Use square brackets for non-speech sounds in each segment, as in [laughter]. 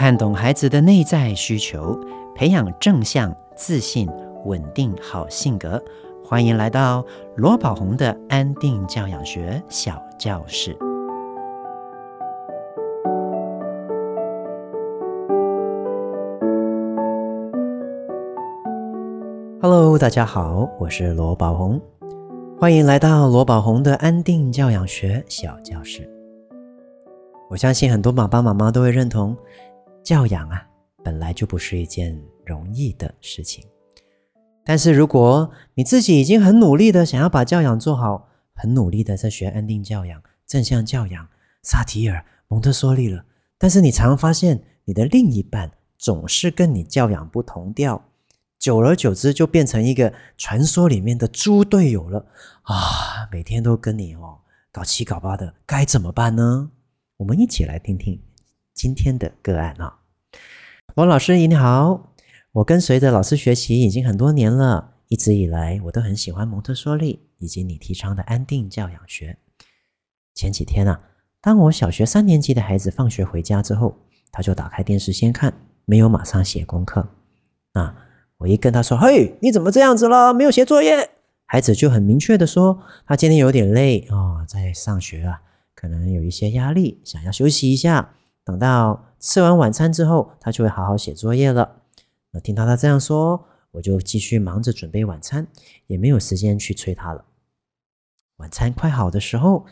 看懂孩子的内在需求，培养正向、自信、稳定好性格。欢迎来到罗宝红的安定教养学小教室。Hello，大家好，我是罗宝红，欢迎来到罗宝红的安定教养学小教室。我相信很多爸爸妈妈都会认同。教养啊，本来就不是一件容易的事情。但是如果你自己已经很努力的想要把教养做好，很努力的在学安定教养、正向教养、萨提尔、蒙特梭利了，但是你常常发现你的另一半总是跟你教养不同调，久而久之就变成一个传说里面的猪队友了啊！每天都跟你哦搞七搞八的，该怎么办呢？我们一起来听听。今天的个案啊，王老师你好，我跟随着老师学习已经很多年了，一直以来我都很喜欢蒙特梭利以及你提倡的安定教养学。前几天啊，当我小学三年级的孩子放学回家之后，他就打开电视先看，没有马上写功课。啊，我一跟他说：“嘿，你怎么这样子了？没有写作业？”孩子就很明确的说：“他今天有点累啊，在上学啊，可能有一些压力，想要休息一下。”等到吃完晚餐之后，他就会好好写作业了。那听到他这样说，我就继续忙着准备晚餐，也没有时间去催他了。晚餐快好的时候，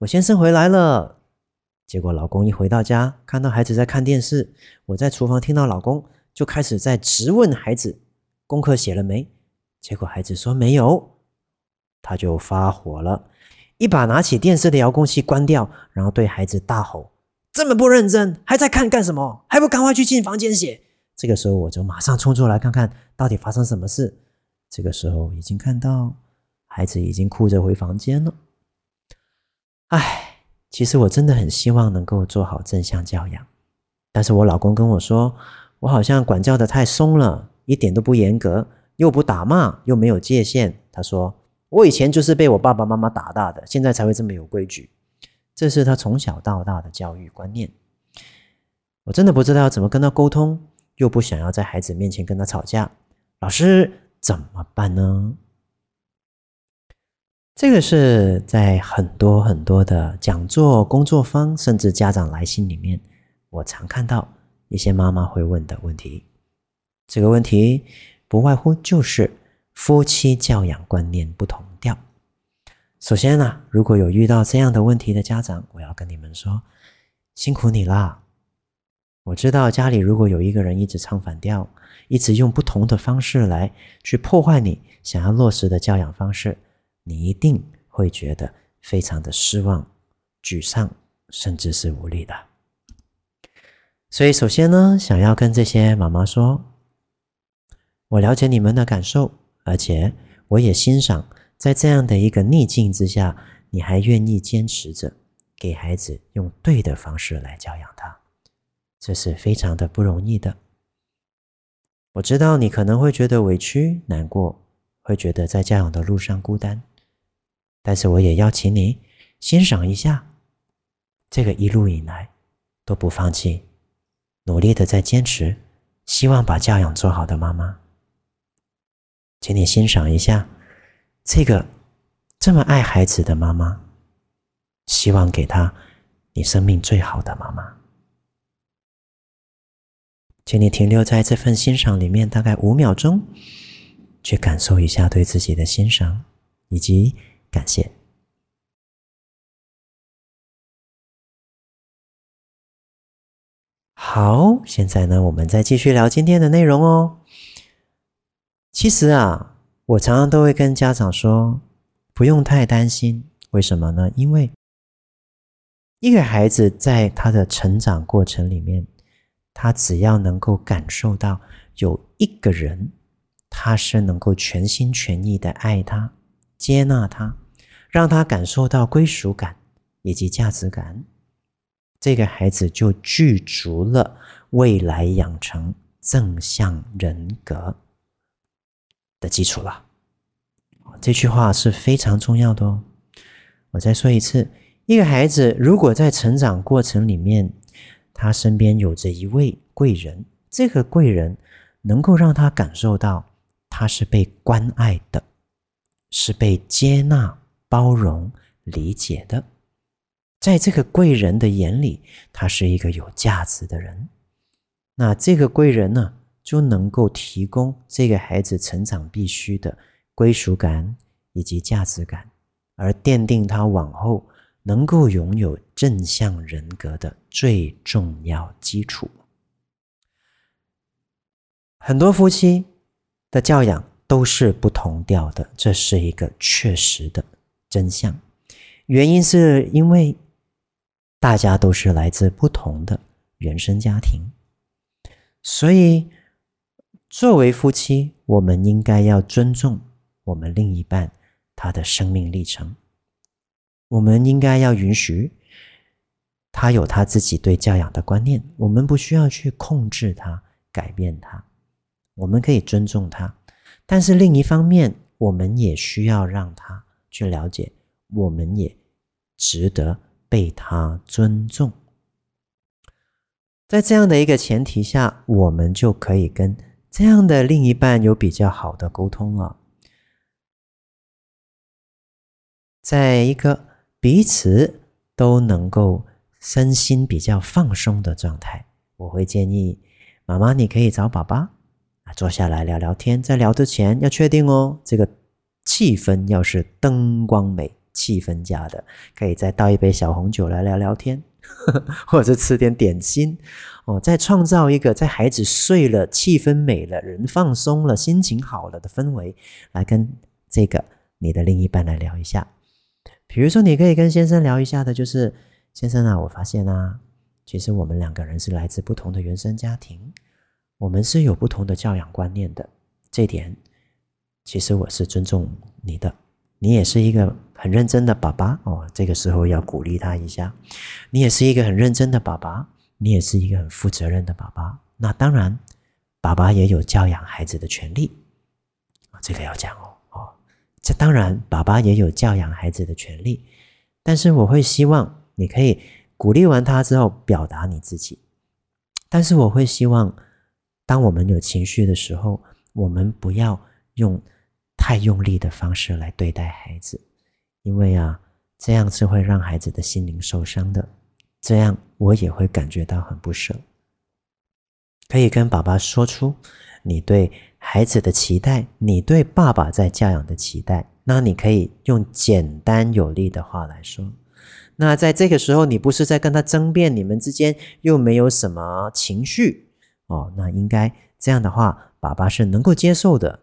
我先生回来了。结果老公一回到家，看到孩子在看电视，我在厨房听到老公就开始在质问孩子功课写了没。结果孩子说没有，他就发火了，一把拿起电视的遥控器关掉，然后对孩子大吼。这么不认真，还在看干什么？还不赶快去进房间写！这个时候我就马上冲出来看看到底发生什么事。这个时候已经看到孩子已经哭着回房间了。唉，其实我真的很希望能够做好正向教养，但是我老公跟我说，我好像管教的太松了，一点都不严格，又不打骂，又没有界限。他说我以前就是被我爸爸妈妈打大的，现在才会这么有规矩。这是他从小到大的教育观念，我真的不知道怎么跟他沟通，又不想要在孩子面前跟他吵架，老师怎么办呢？这个是在很多很多的讲座、工作坊，甚至家长来信里面，我常看到一些妈妈会问的问题。这个问题不外乎就是夫妻教养观念不同。首先呢、如果有遇到这样的问题的家长，我要跟你们说，辛苦你啦！我知道家里如果有一个人一直唱反调，一直用不同的方式来去破坏你想要落实的教养方式，你一定会觉得非常的失望、沮丧，甚至是无力的。所以，首先呢，想要跟这些妈妈说，我了解你们的感受，而且我也欣赏。在这样的一个逆境之下，你还愿意坚持着给孩子用对的方式来教养他，这是非常的不容易的。我知道你可能会觉得委屈、难过，会觉得在教养的路上孤单，但是我也邀请你欣赏一下这个一路以来都不放弃、努力的在坚持，希望把教养做好的妈妈，请你欣赏一下。这个这么爱孩子的妈妈，希望给她你生命最好的妈妈，请你停留在这份欣赏里面，大概五秒钟，去感受一下对自己的欣赏以及感谢。好，现在呢，我们再继续聊今天的内容哦。其实啊。我常常都会跟家长说，不用太担心。为什么呢？因为一个孩子在他的成长过程里面，他只要能够感受到有一个人，他是能够全心全意的爱他、接纳他，让他感受到归属感以及价值感，这个孩子就具足了未来养成正向人格的基础了，这句话是非常重要的哦。我再说一次，一个孩子如果在成长过程里面，他身边有着一位贵人，这个贵人能够让他感受到他是被关爱的，是被接纳、包容、理解的。在这个贵人的眼里，他是一个有价值的人。那这个贵人呢，就能够提供这个孩子成长必须的归属感以及价值感，而奠定他往后。能够拥有正向人格的最重要基础。很多夫妻的教养都是不同调的，这是一个确实的真相。原因是因为大家都是来自不同的原生家庭，所以作为夫妻，我们应该要尊重我们另一半他的生命历程。我们应该要允许他有他自己对教养的观念，我们不需要去控制他、改变他，我们可以尊重他。但是另一方面，我们也需要让他去了解，我们也值得被他尊重。在这样的一个前提下，我们就可以跟这样的另一半有比较好的沟通了，在一个。彼此都能够身心比较放松的状态，我会建议妈妈，你可以找爸爸啊，坐下来聊聊天。在聊之前要确定哦，这个气氛要是灯光美、气氛佳的，可以再倒一杯小红酒来聊聊天，[laughs] 或者吃点点心哦，再创造一个在孩子睡了、气氛美了、人放松了、心情好了的氛围，来跟这个你的另一半来聊一下。比如说，你可以跟先生聊一下的，就是先生啊，我发现啊，其实我们两个人是来自不同的原生家庭，我们是有不同的教养观念的。这点其实我是尊重你的，你也是一个很认真的爸爸哦。这个时候要鼓励他一下，你也是一个很认真的爸爸，你也是一个很负责任的爸爸。那当然，爸爸也有教养孩子的权利，这个要讲哦。这当然，爸爸也有教养孩子的权利，但是我会希望你可以鼓励完他之后表达你自己。但是我会希望，当我们有情绪的时候，我们不要用太用力的方式来对待孩子，因为啊，这样是会让孩子的心灵受伤的。这样我也会感觉到很不舍。可以跟爸爸说出你对。孩子的期待，你对爸爸在教养的期待，那你可以用简单有力的话来说。那在这个时候，你不是在跟他争辩，你们之间又没有什么情绪哦。那应该这样的话，爸爸是能够接受的。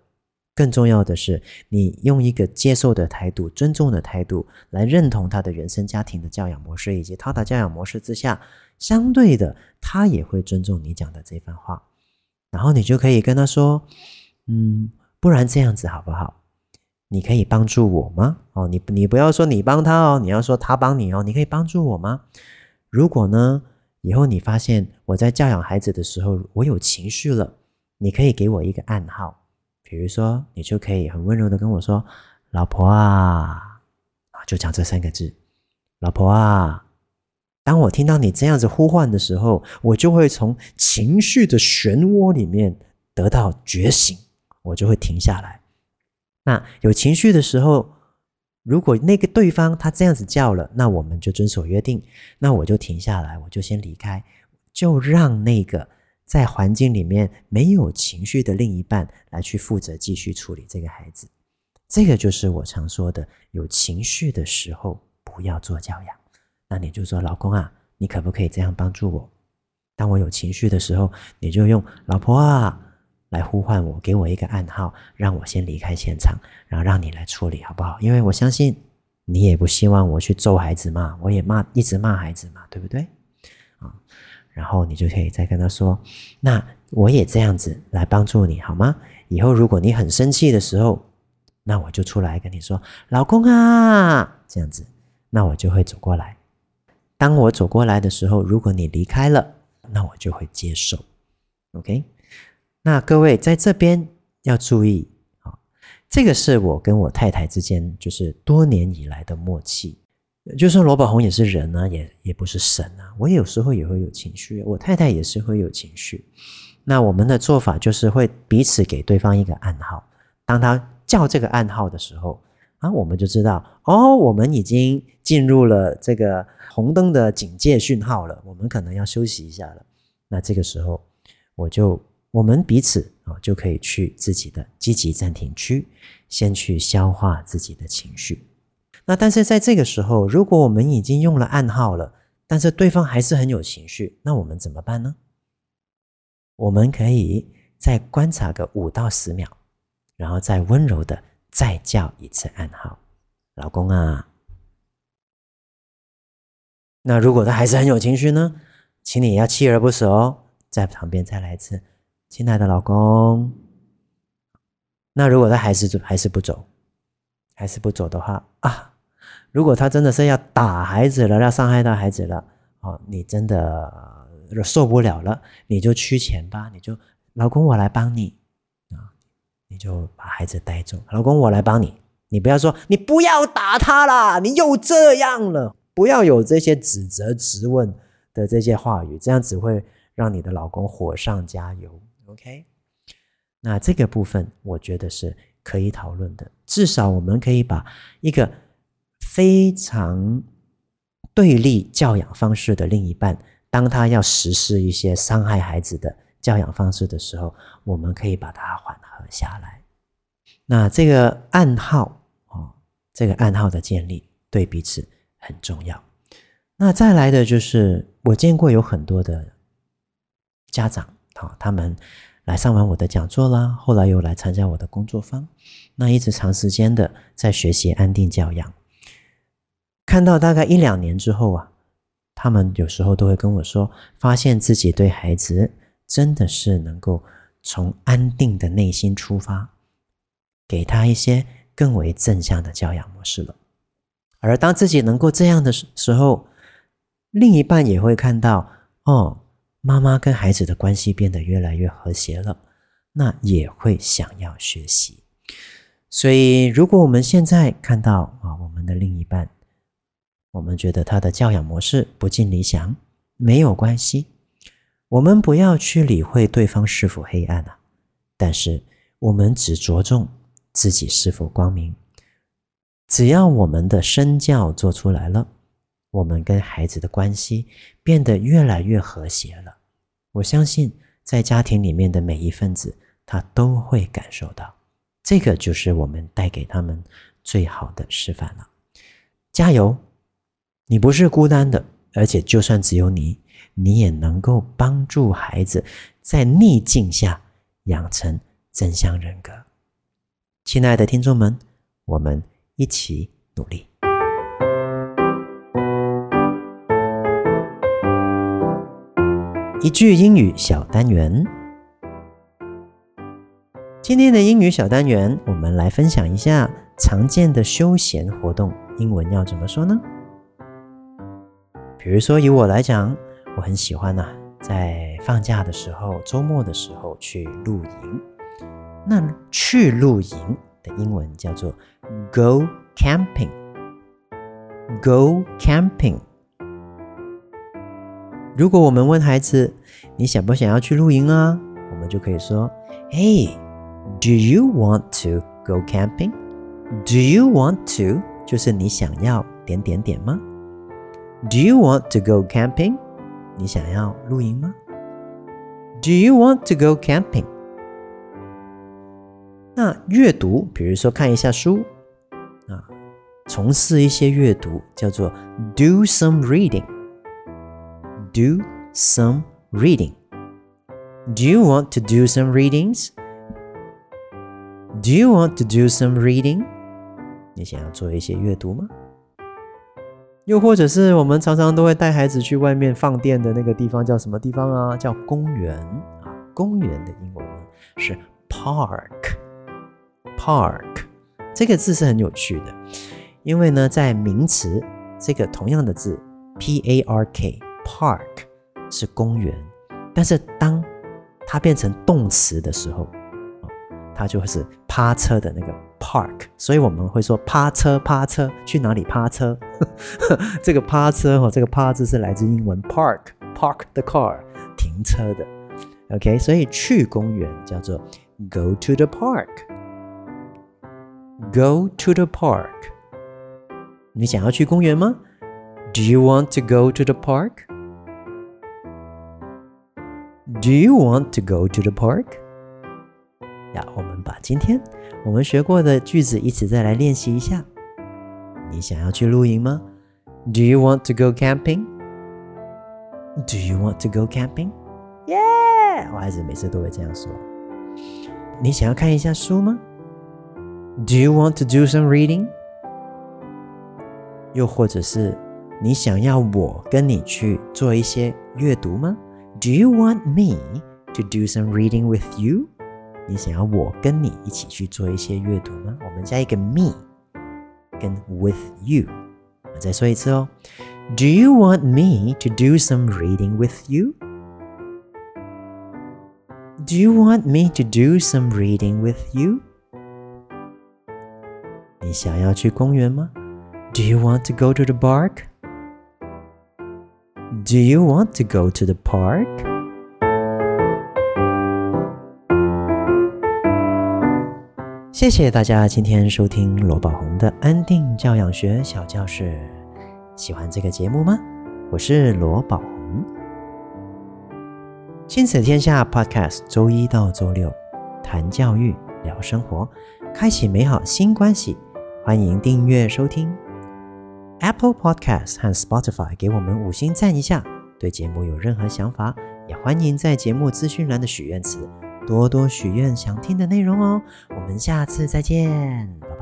更重要的是，你用一个接受的态度、尊重的态度来认同他的原生家庭的教养模式，以及他的教养模式之下，相对的，他也会尊重你讲的这番话。然后你就可以跟他说，嗯，不然这样子好不好？你可以帮助我吗？哦，你你不要说你帮他哦，你要说他帮你哦。你可以帮助我吗？如果呢，以后你发现我在教养孩子的时候，我有情绪了，你可以给我一个暗号，比如说，你就可以很温柔的跟我说：“老婆啊，啊，就讲这三个字，老婆啊。”当我听到你这样子呼唤的时候，我就会从情绪的漩涡里面得到觉醒，我就会停下来。那有情绪的时候，如果那个对方他这样子叫了，那我们就遵守约定，那我就停下来，我就先离开，就让那个在环境里面没有情绪的另一半来去负责继续处理这个孩子。这个就是我常说的，有情绪的时候不要做教养。那你就说，老公啊，你可不可以这样帮助我？当我有情绪的时候，你就用“老婆啊”来呼唤我，给我一个暗号，让我先离开现场，然后让你来处理，好不好？因为我相信你也不希望我去揍孩子嘛，我也骂，一直骂孩子嘛，对不对？啊，然后你就可以再跟他说：“那我也这样子来帮助你，好吗？以后如果你很生气的时候，那我就出来跟你说，老公啊，这样子，那我就会走过来。”当我走过来的时候，如果你离开了，那我就会接受。OK，那各位在这边要注意啊，这个是我跟我太太之间就是多年以来的默契。就算罗宝红也是人啊，也也不是神啊。我有时候也会有情绪，我太太也是会有情绪。那我们的做法就是会彼此给对方一个暗号，当他叫这个暗号的时候啊，我们就知道哦，我们已经进入了这个红灯的警戒讯号了，我们可能要休息一下了。那这个时候，我就我们彼此啊就可以去自己的积极暂停区，先去消化自己的情绪。那但是在这个时候，如果我们已经用了暗号了，但是对方还是很有情绪，那我们怎么办呢？我们可以再观察个五到十秒，然后再温柔的再叫一次暗号，老公啊。那如果他还是很有情绪呢？请你要锲而不舍哦，在旁边再来一次，亲爱的老公。那如果他还是还是不走，还是不走的话啊。如果他真的是要打孩子了，要伤害到孩子了，哦，你真的受不了了，你就趋前吧，你就老公我来帮你。啊，你就把孩子带走，老公我来帮你，你不要说你不要打他啦，你又这样了，不要有这些指责、质问的这些话语，这样只会让你的老公火上加油。OK，那这个部分我觉得是可以讨论的，至少我们可以把一个。非常对立教养方式的另一半，当他要实施一些伤害孩子的教养方式的时候，我们可以把它缓和下来。那这个暗号哦，这个暗号的建立对彼此很重要。那再来的就是，我见过有很多的家长，好，他们来上完我的讲座啦，后来又来参加我的工作坊，那一直长时间的在学习安定教养。看到大概一两年之后啊，他们有时候都会跟我说，发现自己对孩子真的是能够从安定的内心出发，给他一些更为正向的教养模式了。而当自己能够这样的时候，另一半也会看到，哦，妈妈跟孩子的关系变得越来越和谐了，那也会想要学习。所以，如果我们现在看到啊，我们的另一半，我们觉得他的教养模式不尽理想，没有关系，我们不要去理会对方是否黑暗啊，但是我们只着重自己是否光明。只要我们的身教做出来了，我们跟孩子的关系变得越来越和谐了，我相信在家庭里面的每一份子，他都会感受到，这个就是我们带给他们最好的示范了。加油！你不是孤单的，而且就算只有你，你也能够帮助孩子在逆境下养成正向人格。亲爱的听众们，我们一起努力。一句英语小单元，今天的英语小单元，我们来分享一下常见的休闲活动，英文要怎么说呢？比如说，以我来讲，我很喜欢呐、在放假的时候、周末的时候去露营。那去露营的英文叫做 go camping。go camping。如果我们问孩子，你想不想要去露营啊？我们就可以说，Hey，do you want to go camping？Do you want to？就是你想要点点点吗 ？Do you want to go camping？你想要露营吗？Do you want to go camping？那阅读，比如说看一下书啊，从事一些阅读，叫做 do some reading。Do some reading。Do you want to do some readings？Do you want to do some reading？你想要做一些阅读吗？ 又或者是我们常常都会带孩子去外面放电的那个地方，叫什么地方啊？叫公园啊。公园的英文呢是 park。park 这个字是很有趣的，因为呢，在名词这个同样的字 p a r k park 是公园，但是当它变成动词的时候，它就是趴车的那个 park，所以我们会说趴车趴车，去哪里趴车？这个趴车哦，这个趴字是来自英文 park [laughs] park the car 停车的。OK，所以去公园叫做 go to the park。Go to the park。你想要去公园吗？Do you want to go to the park? Do you want to go to the park? 呀，我们把今天 我们学过的句子一起再来练习一下。你想要去露营吗？Do you want to go camping? Do you want to go camping? Yeah！我孩子每次都会这样说。你想要看一下书吗？Do you want to do some reading？又或者是你想要我跟你去做一些阅读吗？Do you want me to do some reading with you？你想要我跟你一起去做一些阅读吗？我们加一个 me 跟 with you。我再说一次哦。Do you want me to do some reading with you？Do you want me to do some reading with you？你想要去公园吗？Do you want to go to the park? Do you want to go to the park? 谢谢大家今天收听罗宝红的安定教养学小教室。喜欢这个节目吗？我是罗宝红。亲子天下 Podcast，周一到周六谈教育、聊生活，开启美好新关系。欢迎订阅收听 Apple Podcast 和 Spotify，给我们五星赞一下。对节目有任何想法，也欢迎在节目资讯栏的许愿池多多许愿想听的内容哦。我们下次再见。